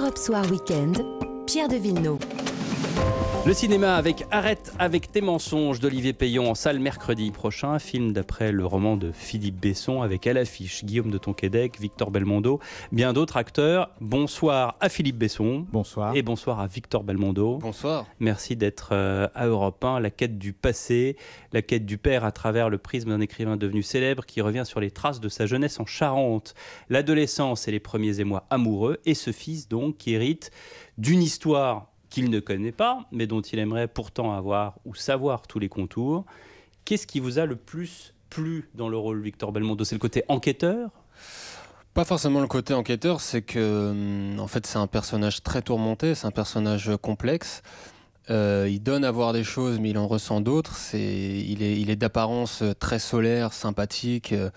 Europe Soir Weekend, Pierre de Villeneuve. Le cinéma avec Arrête avec tes mensonges d'Olivier Payon en salle mercredi prochain. Film d'après le roman de Philippe Besson avec à l'affiche Guillaume de Tonquédec, Victor Belmondo, bien d'autres acteurs. Bonsoir à Philippe Besson. Bonsoir. Et bonsoir à Victor Belmondo. Bonsoir. Merci d'être euh, à Europe 1. La quête du passé, la quête du père à travers le prisme d'un écrivain devenu célèbre qui revient sur les traces de sa jeunesse en Charente, l'adolescence et les premiers émois amoureux. Et ce fils donc qui hérite d'une histoire qu'il ne connaît pas, mais dont il aimerait pourtant avoir ou savoir tous les contours. Qu'est-ce qui vous a le plus plu dans le rôle Victor Belmondo? C'est le côté enquêteur? Pas forcément le côté enquêteur, c'est que hum, en fait c'est un personnage très tourmenté, c'est un personnage complexe. Euh, il donne à voir des choses, mais il en ressent d'autres. C'est, il est, il est d'apparence très solaire, sympathique. Euh,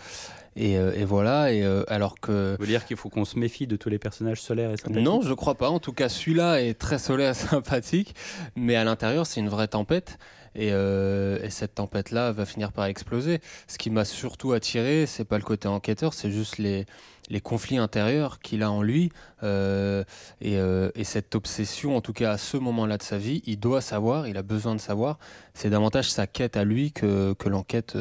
euh, et, voilà, et euh, alors que... Vous voulez dire qu'il faut qu'on se méfie de tous les personnages solaires et sympathiques Non, je crois pas. En tout cas, celui-là est très solaire sympathique, mais à l'intérieur, c'est une vraie tempête. Et, euh, cette tempête-là va finir par exploser. Ce qui m'a surtout attiré, c'est pas le côté enquêteur, c'est juste les, conflits intérieurs qu'il a en lui et, et, cette obsession, en tout cas à ce moment-là de sa vie, il doit savoir, il a besoin de savoir. C'est davantage sa quête à lui que, l'enquête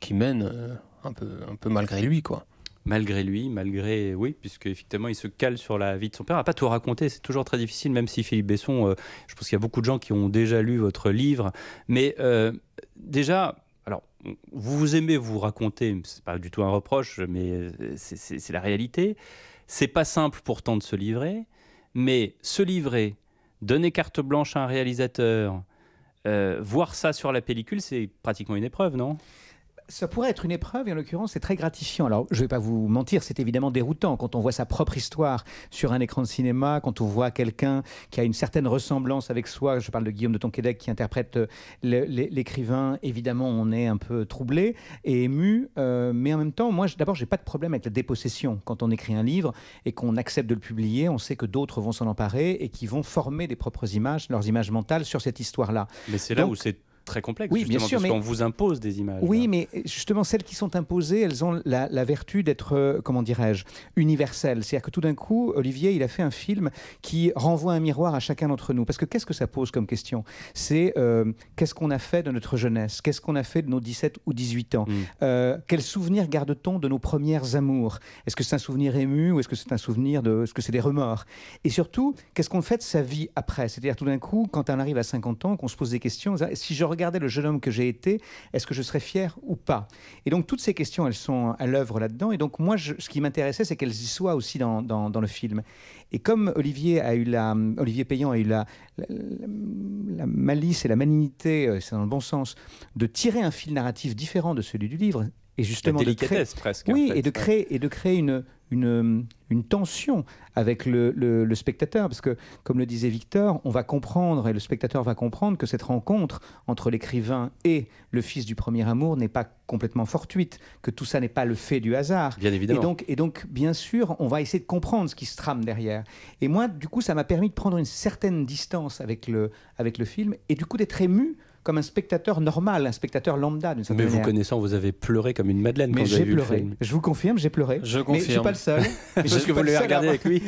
qui mène un peu, un peu malgré lui, quoi. Malgré lui, malgré oui, puisque effectivement il se cale sur la vie de son père. À pas tout raconter, c'est toujours très difficile, même si Philippe Besson, euh, je pense qu'il y a beaucoup de gens qui ont déjà lu votre livre, mais euh, déjà, alors vous vous aimez vous raconter, c'est pas du tout un reproche, mais c'est la réalité. C'est pas simple pourtant de se livrer, mais se livrer, donner carte blanche à un réalisateur, euh, voir ça sur la pellicule, c'est pratiquement une épreuve, non? Ça pourrait être une épreuve et en l'occurrence c'est très gratifiant. Alors je ne vais pas vous mentir, c'est évidemment déroutant quand on voit sa propre histoire sur un écran de cinéma, quand on voit quelqu'un qui a une certaine ressemblance avec soi. Je parle de Guillaume de Tonquédec qui interprète euh, l'écrivain. Évidemment, on est un peu troublé et ému, euh, mais en même temps, moi d'abord j'ai pas de problème avec la dépossession. Quand on écrit un livre et qu'on accepte de le publier, on sait que d'autres vont s'en emparer et qui vont former des propres images, leurs images mentales sur cette histoire-là. Mais c'est là où c'est très complexe. Oui, bien sûr, parce mais on vous impose des images. Oui, mais justement celles qui sont imposées, elles ont la, vertu d'être, euh, comment dirais-je, universelles. C'est-à-dire que tout d'un coup, Olivier, il a fait un film qui renvoie un miroir à chacun d'entre nous. Parce que qu'est-ce que ça pose comme question? C'est euh, qu'est-ce qu'on a fait de notre jeunesse? Qu'est-ce qu'on a fait de nos 17 ou 18 ans? Mm. euh, Quels souvenirs garde-t-on de nos premières amours? Est-ce que c'est un souvenir ému ou est-ce que c'est un souvenir de, est-ce que c'est des remords? Et surtout, qu'est-ce qu'on fait de sa vie après? C'est-à-dire tout d'un coup, quand on arrive à 50 ans, qu'on se pose des questions, si je regardais le jeune homme que j'ai été, est-ce que je serais fier ou pas? Et donc toutes ces questions, elles sont à l'œuvre là-dedans. Et donc moi, ce qui m'intéressait, c'est qu'elles y soient aussi dans, dans, le film. Et comme Olivier a eu la, Olivier Payan a eu la, la, malice et la malignité, euh, c'est dans le bon sens, de tirer un fil narratif différent de celui du livre, et justement de créer, presque. Oui, et de créer et de créer une une, une tension avec le, le, spectateur, parce que comme le disait Victor, on va comprendre et le spectateur va comprendre que cette rencontre entre l'écrivain et le fils du premier amour n'est pas complètement fortuite, que tout ça n'est pas le fait du hasard. Bien évidemment. Et donc, et donc, bien sûr, on va essayer de comprendre ce qui se trame derrière. Et moi, du coup, ça m'a permis de prendre une certaine distance avec le, avec le film et du coup d'être ému comme un spectateur normal, un spectateur lambda d'une Mais vous connaissant, vous avez pleuré comme une madeleine quand vous avez vu pleuré. Le film. Je vous confirme, j'ai pleuré. Je confirme. Mais je suis pas le seul. Parce que vous l'avez regardé avec lui.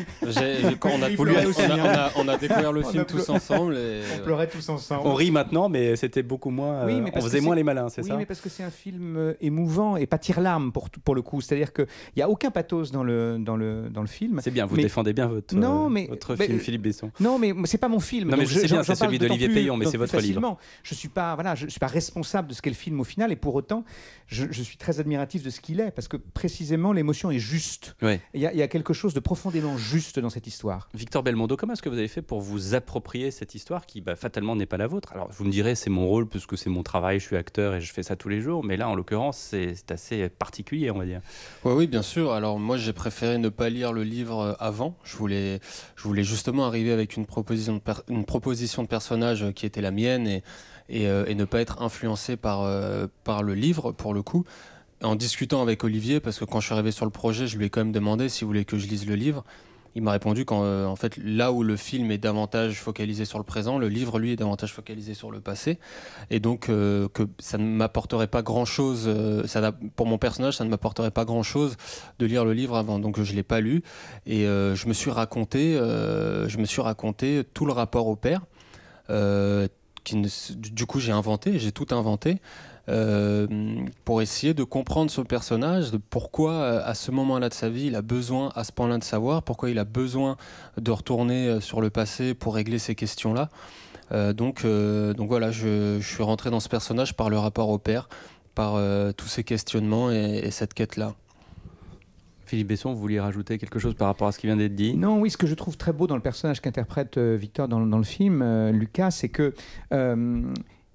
Quand on a, on, a, découvert le film tous ensemble. Et... On pleurait tous ensemble. On rit maintenant, mais c'était beaucoup moins. Oui, mais on faisait moins les malins, c'est ça Oui, mais parce que c'est un film euh, émouvant et pas tire-larme pour, pour le coup. C'est-à-dire qu'il n'y a aucun pathos dans le, dans le, dans le film. C'est bien, vous défendez bien votre, non, mais, votre film, Philippe Besson. Non, mais c'est pas mon film. Non, mais je sais bien, c'est celui d'Olivier Payon, mais c'est votre livre. Je suis pas, voilà, je suis responsable de ce qu'est le film au final, et pour autant, je, suis très admiratif de ce qu'il est, parce que précisément, l'émotion est juste. Il y, a quelque chose de profondément juste dans cette histoire. Victor Belmondo, comment est-ce que vous avez fait pour vous approprier cette histoire qui, bah, fatalement, n'est pas la vôtre? Alors, vous me direz, c'est mon rôle, puisque c'est mon travail, je suis acteur et je fais ça tous les jours, mais là, en l'occurrence, c'est assez particulier, on va dire. Oui, oui, bien sûr. Alors, moi, j'ai préféré ne pas lire le livre euh, avant. Je voulais, je voulais justement arriver avec une proposition de, une proposition de personnage qui était la mienne et, et, euh, et ne pas être influencé par, euh, par le livre, pour le coup. En discutant avec Olivier, parce que quand je suis arrivé sur le projet, je lui ai quand même demandé s'il voulait que je lise le livre. il m'a répondu qu'en euh, fait, là où le film est davantage focalisé sur le présent, le livre, lui, est davantage focalisé sur le passé. Et donc, que ça ne m'apporterait pas grand-chose, euh, pour mon personnage, ça ne m'apporterait pas grand-chose de lire le livre avant. Donc, je ne l'ai pas lu. Et je me suis raconté, je me suis raconté tout le rapport au père. Du coup, j'ai inventé, j'ai tout inventé. euh, pour essayer de comprendre ce personnage, pourquoi euh, à ce moment-là de sa vie il a besoin à ce point-là de savoir, pourquoi il a besoin de retourner euh, sur le passé pour régler ces questions-là. Donc, donc voilà, je, suis rentré dans ce personnage par le rapport au père, par tous ces questionnements et cette quête-là. Philippe Besson, vous vouliez rajouter quelque chose par rapport à ce qui vient d'être dit? Non, oui, ce que je trouve très beau dans le personnage qu'interprète euh, Victor dans, dans le film, euh, Lucas, c'est que euh,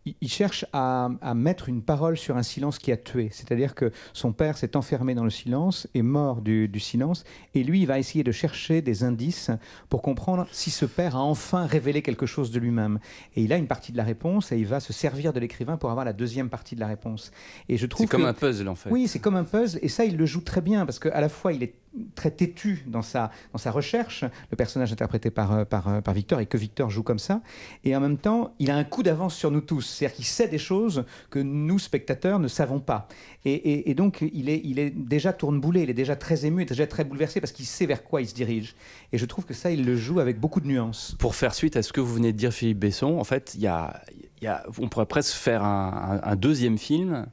il cherche à, à mettre une parole sur un silence qui a tué. C'est-à-dire que son père s'est enfermé dans le silence, est mort du, du silence, et lui, il va essayer de chercher des indices pour comprendre si ce père a enfin révélé quelque chose de lui-même. Et il a une partie de la réponse, et il va se servir de l'écrivain pour avoir la deuxième partie de la réponse. Et je trouve C'est comme que- un puzzle en fait. oui, c'est comme un puzzle, et ça, il le joue très bien, parce qu'à la fois, il est très têtu dans sa, dans sa recherche, le personnage interprété par, euh, par, euh, par Victor, et que Victor joue comme ça, et en même temps, il a un coup d'avance sur nous tous, c'est-à-dire qu'il sait des choses que nous, spectateurs, ne savons pas. Et, et- donc, il est, il est déjà tourneboulé, il est déjà très ému, il est déjà très bouleversé, parce qu'il sait vers quoi il se dirige. Et je trouve que ça, il le joue avec beaucoup de nuances. Pour faire suite à ce que vous venez de dire, Philippe Besson, en fait, y a, y a- on pourrait presque faire un- un deuxième film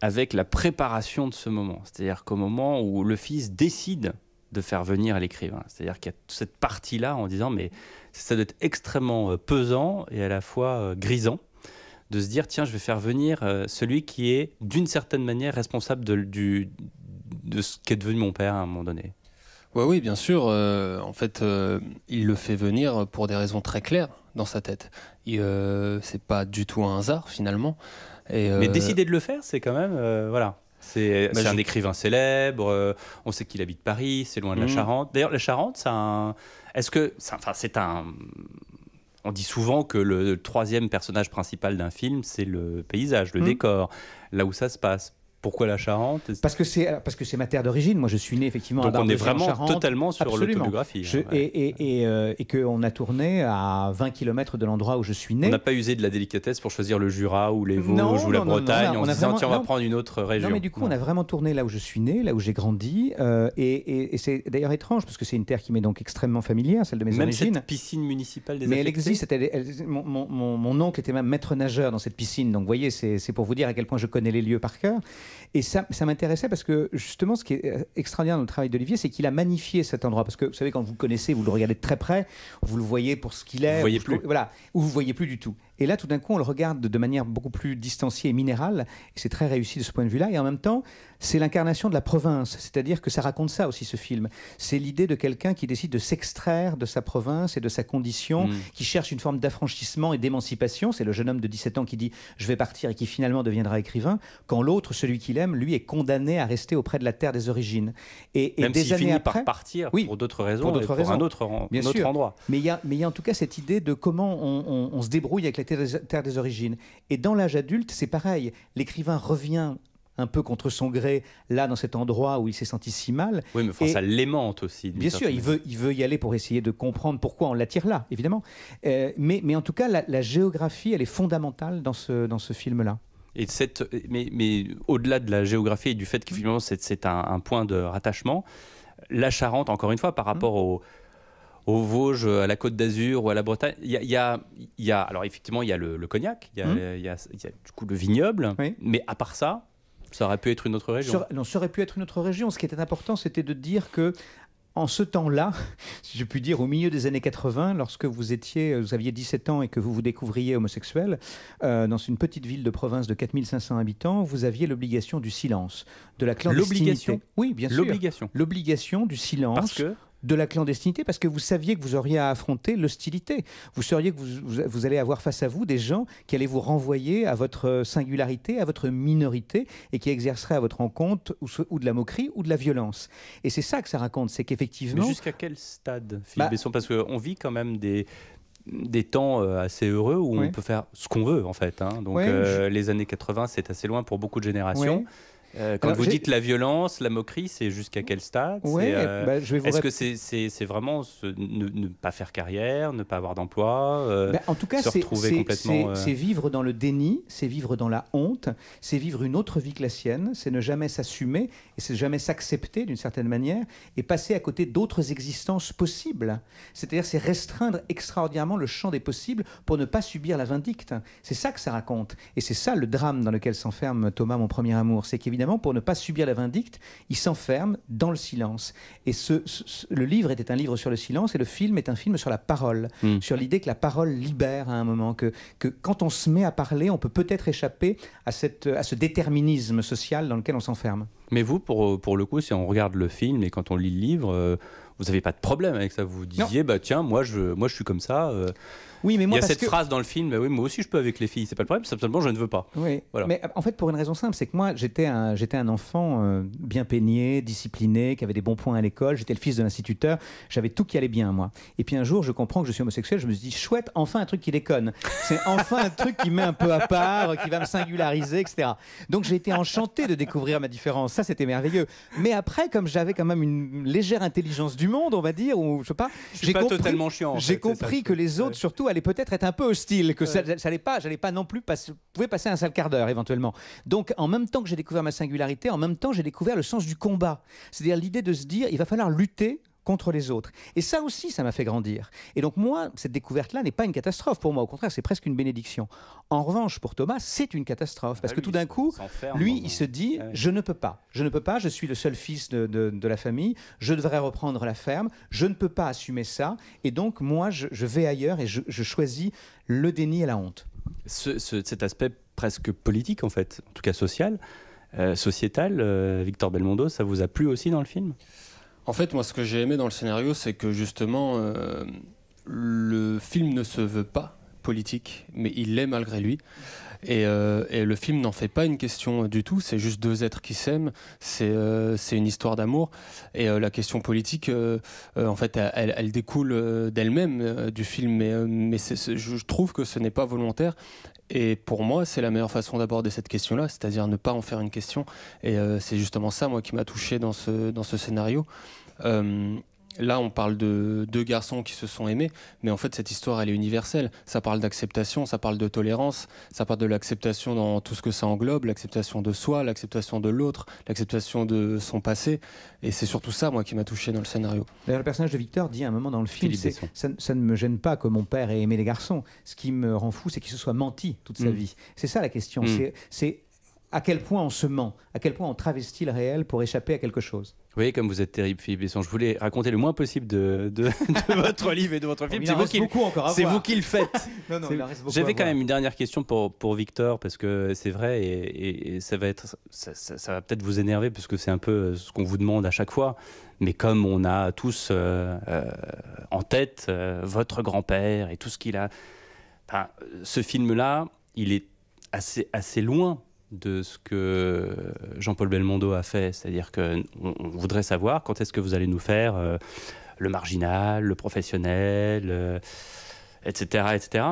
avec la préparation de ce moment. C'est-à-dire qu'au moment où le fils décide de faire venir l'écrivain. C'est-à-dire qu'il y a toute cette partie-là en disant, mais ça doit être extrêmement euh, pesant et à la fois euh, grisant de se dire, tiens, je vais faire venir euh, celui qui est d'une certaine manière responsable de, de ce qu'est devenu mon père à un moment donné. Ouais, oui, bien sûr. euh, en fait, euh, il le fait venir pour des raisons très claires dans sa tête. Euh, c'est pas du tout un hasard finalement. Et, Mais euh, décider de le faire, c'est quand même. euh, voilà. C'est Bah, un je- écrivain célèbre, euh, on sait qu'il habite Paris, c'est loin de la Mhm. Charente. D'ailleurs, la Charente, c'est un. Est-ce que. Enfin, c'est un. On dit souvent que le troisième personnage principal d'un film, c'est le paysage, le Mhm. décor, là où ça se passe. Pourquoi la Charente? Parce que c'est parce que c'est ma terre d'origine. Moi, je suis né effectivement Donc à on est Barbezieux, en vraiment Charente. totalement sur l'autobiographie. Hein, ouais. et et, et, euh, et qu'on a tourné à 20 km de l'endroit où je suis On né. n'a pas usé de la délicatesse pour choisir le Jura ou les Vosges Non, ou la non, non, non, Bretagne on a- on disant vraiment- tiens on va prendre une autre région. Non, mais du coup, on a vraiment tourné là où je suis né, là où j'ai grandi. euh, et c'est d'ailleurs étrange parce que c'est une terre qui m'est donc extrêmement familière, celle de mes Même origines. cette piscine municipale des Mais elle existe. elle- elle- mon, mon- mon- oncle était même maître nageur dans cette piscine. Donc, vous voyez, c'est pour vous dire à quel point je connais les lieux par cœur. Et ça, ça m'intéressait parce que, justement, ce qui est euh, extraordinaire dans le travail d'Olivier, c'est qu'il a magnifié cet endroit. Parce que, vous savez, quand vous le connaissez, vous le regardez de très près, vous le voyez pour ce qu'il est. Vous voyez plus. Voilà. Ou vous voyez plus du tout. Et là, tout d'un coup, on le regarde de manière beaucoup plus distanciée et minérale. Et c'est très réussi de ce point de vue-là. Et en même temps, c'est l'incarnation de la province. C'est-à-dire que ça raconte ça aussi, ce film. C'est l'idée de quelqu'un qui décide de s'extraire de sa province et de sa condition Mm. qui cherche une forme d'affranchissement et d'émancipation. C'est le jeune homme de 17 ans qui dit je vais partir et qui finalement deviendra écrivain, quand l'autre, celui qu'il aime, lui est condamné à rester auprès de la terre des origines. Et, et Même des années finit après, par partir Oui, pour d'autres raisons, pour d'autres et pour raisons. un autre, en- Bien un autre sûr. endroit. mais il y, a, y en tout cas cette idée de comment on, on- on se débrouille avec la terre des, origines. Et dans l'âge adulte, c'est pareil. L'écrivain revient un peu contre son gré, là, dans cet endroit où il s'est senti si mal. Oui, mais enfin, Et- ça l'aimante aussi. Bien sûr, il veut, il veut y aller pour essayer de comprendre pourquoi on l'attire là, évidemment. Euh, mais, mais en tout cas, la, la géographie, elle est fondamentale dans ce, dans ce film-là. Et cette, mais, mais au-delà de la géographie et du fait que finalement c'est, un, un point de rattachement, la Charente, encore une fois, par rapport au, aux Vosges, à la Côte d'Azur ou à la Bretagne, il y a, il y a- y a- alors effectivement, il y a le, le cognac, il y a, Mhm. il y a- il y a du coup le vignoble, Oui. mais à part ça, ça aurait pu être une autre région. Non, ça aurait pu être une autre région. Ce qui était important, c'était de dire que en ce temps-là, si je puis dire, au milieu des années 80, lorsque vous étiez, vous aviez 17 ans et que vous vous découvriez homosexuel, euh, dans une petite ville de province de 4500 habitants, vous aviez l'obligation du silence, de la clandestinité. L'obligation? Oui, bien sûr. L'obligation. L'obligation du silence. Parce que de la clandestinité parce que vous saviez que vous auriez à affronter l'hostilité. Vous sauriez que vous, vous- vous allez avoir face à vous des gens qui allaient vous renvoyer à votre singularité, à votre minorité et qui exerceraient à votre encontre ou, de la moquerie ou de la violence. Et c'est ça que ça raconte, c'est Mais qu'effectivement... jusqu'à quel stade, Philippe Bah- Besson? Parce qu'on vit quand même des, des temps euh, assez heureux où Oui. on peut faire ce qu'on veut, en fait. hein. Donc, euh, les années 80, c'est assez loin pour beaucoup de générations. Euh, quand Alors, vous dites la violence, la moquerie, c'est jusqu'à quel stade Ouais, euh, bah, Est-ce que c'est vraiment ne, ne pas faire carrière, ne pas avoir d'emploi euh, Ben, en tout cas, c'est complètement, euh, c'est vivre dans le déni, c'est vivre dans la honte, c'est vivre une autre vie que la sienne, c'est ne jamais s'assumer et c'est jamais s'accepter d'une certaine manière et passer à côté d'autres existences possibles. C'est-à-dire, c'est restreindre extraordinairement le champ des possibles pour ne pas subir la vindicte. C'est ça que ça raconte. Et c'est ça le drame dans lequel s'enferme Thomas, mon premier amour. C'est qu'évidemment, pour ne pas subir la vindicte, il s'enferme dans le silence. Et ce, le livre était un livre sur le silence et le film est un film sur la parole, Mm. sur l'idée que la parole libère à un moment, que, que quand on se met à parler, on peut peut-être échapper à, cette, à ce déterminisme social dans lequel on s'enferme. Mais vous, pour, pour le coup, si on regarde le film et quand on lit le livre, euh, vous n'avez pas de problème avec ça. Vous disiez, bah tiens, moi je, moi je suis comme ça. euh. Oui, mais Il y a parce cette que... phrase dans le film, bah oui, moi aussi je peux avec les filles. C'est pas le problème, simplement je ne veux pas. Oui, Voilà. mais euh, en fait, pour une raison simple, c'est que moi, j'étais un, j'étais un enfant euh, bien peigné, discipliné, qui avait des bons points à l'école. J'étais le fils de l'instituteur. J'avais tout qui allait bien, moi. Et puis un jour, je comprends que je suis homosexuel. Je me suis dit, chouette, enfin un truc qui déconne. C'est enfin un truc qui met un peu à part, qui va me singulariser, etc. Donc j'ai été enchanté de découvrir ma différence. Ça, c'était merveilleux. Mais après, comme j'avais quand même une légère intelligence du monde, on va dire, ou je sais pas, j'ai compris- totalement chiant. en fait, compris que les autres, surtout, allaient peut-être être un peu hostiles, que ça, ça allait pas, j'allais pas non plus passer, pouvais passer un sale quart d'heure éventuellement. Donc, en même temps que j'ai découvert ma singularité, en même temps, j'ai découvert le sens du combat. C'est-à-dire l'idée de se dire, il va falloir lutter contre les autres. Et ça aussi, ça m'a fait grandir. Et donc moi, cette découverte-là n'est pas une catastrophe pour moi. Au contraire, c'est presque une bénédiction. En revanche, pour Thomas, c'est une catastrophe. Parce Ah, que lui, tout d'un coup, lui, il se dit, Ouais. je ne peux pas. Je ne peux pas, je suis le seul fils de, de- de la famille, je devrais reprendre la ferme, je ne peux pas assumer ça, et donc moi, je, je vais ailleurs et je, je choisis le déni et la honte. ce- ce- cet aspect presque politique, en fait, en tout cas social, euh, sociétal, euh, Victor Belmondo, ça vous a plu aussi dans le film? En fait, moi, ce que j'ai aimé dans le scénario, c'est que justement, euh, le film ne se veut pas politique, mais il l'est malgré lui. Et, euh, et le film n'en fait pas une question du tout, c'est juste deux êtres qui s'aiment, c'est euh, une histoire d'amour. Et la question politique, en fait, elle, découle d'elle-même du film, mais, mais je trouve que ce n'est pas volontaire. Et pour moi, c'est la meilleure façon d'aborder cette question-là, c'est-à-dire ne pas en faire une question. Et euh, c'est justement ça, moi, qui m'a touché dans ce, dans ce scénario. Euh, là, on parle de deux garçons qui se sont aimés, mais en fait, cette histoire, elle est universelle. Ça parle d'acceptation, ça parle de tolérance, ça parle de l'acceptation dans tout ce que ça englobe, l'acceptation de soi, l'acceptation de l'autre, l'acceptation de son passé. Et c'est surtout ça, moi, qui m'a touché dans le scénario. D'ailleurs, le personnage de Victor dit à un moment dans le film, ça, ça ne me gêne pas que mon père ait aimé les garçons. Ce qui me rend fou, c'est qu'il se soit menti toute sa Mm. vie. C'est ça la question. Mm. C'est- C'est à quel point on se ment, à quel point on travestit le réel pour échapper à quelque chose. Vous voyez comme vous êtes terrible, Philippe Besson. Je voulais raconter le moins possible de, de- de votre livre et de votre film. Il C'est vous, qui, c'est vous qui le faites. Non, non, J'avais quand même une dernière question pour, pour Victor, parce que c'est vrai, et, et- et ça va, être, ça, ça- ça va peut-être vous énerver, parce que c'est un peu ce qu'on vous demande à chaque fois. Mais comme on a tous euh, euh, en tête euh, votre grand-père et tout ce qu'il a, enfin, ce film-là, il est assez, assez loin de ce que Jean-Paul Belmondo a fait. C'est-à-dire qu'on on voudrait savoir quand est-ce que vous allez nous faire euh, le marginal, le professionnel, euh, etc., etc.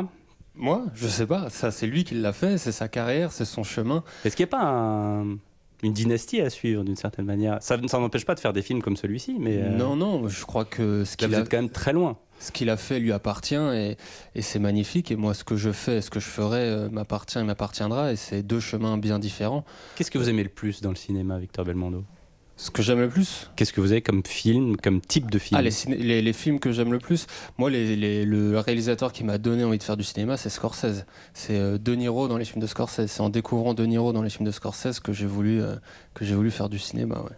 Moi, je sais pas, ça c'est lui qui l'a fait, c'est sa carrière, c'est son chemin. Est-ce qu'il n'y a pas un- une dynastie à suivre d'une certaine manière? Ça ça n'empêche pas de faire des films comme celui-ci, mais euh, Non, non, je crois que ce qu'il vous a, êtes quand même très loin. Ce qu'il a fait lui appartient et, et c'est magnifique. Et moi, ce que je fais, ce que je ferai euh, m'appartient et m'appartiendra. Et c'est deux chemins bien différents. Qu'est-ce que vous aimez le plus dans le cinéma, Victor Belmondo? Ce que j'aime le plus, Qu'est-ce que vous avez comme film, comme type de film? Ah, les, ciné- les, les films que j'aime le plus, moi, les- le réalisateur qui m'a donné envie de faire du cinéma, c'est Scorsese. C'est euh, De Niro dans les films de Scorsese. C'est en découvrant De Niro dans les films de Scorsese que j'ai voulu, euh, que j'ai voulu faire du cinéma. Ouais.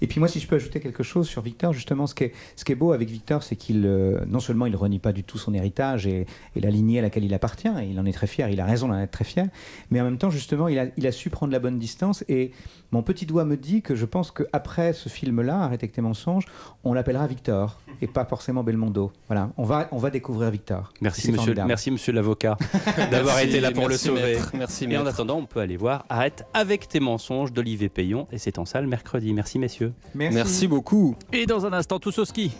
Et puis moi, si je peux ajouter quelque chose sur Victor, justement, ce qui est, ce qui est beau avec Victor, c'est qu'il, euh, non seulement il renie pas du tout son héritage et, et la lignée à laquelle il appartient, et il en est très fier, il a raison d'en être très fier, mais en même temps, justement, il a, il a su prendre la bonne distance. Et mon petit doigt me dit que je pense qu'après ce film-là, Arrête avec tes mensonges, on l'appellera Victor, et pas forcément Belmondo. Voilà, on va, on va découvrir Victor. Merci monsieur, formidable. merci monsieur l'avocat d'avoir été là pour le sauver. maître. Merci, Et en attendant, on peut aller voir Arrête avec tes mensonges d'Olivier Payon et c'est en salle mercredi. Merci messieurs. Merci beaucoup. Et dans un instant, tous au ski.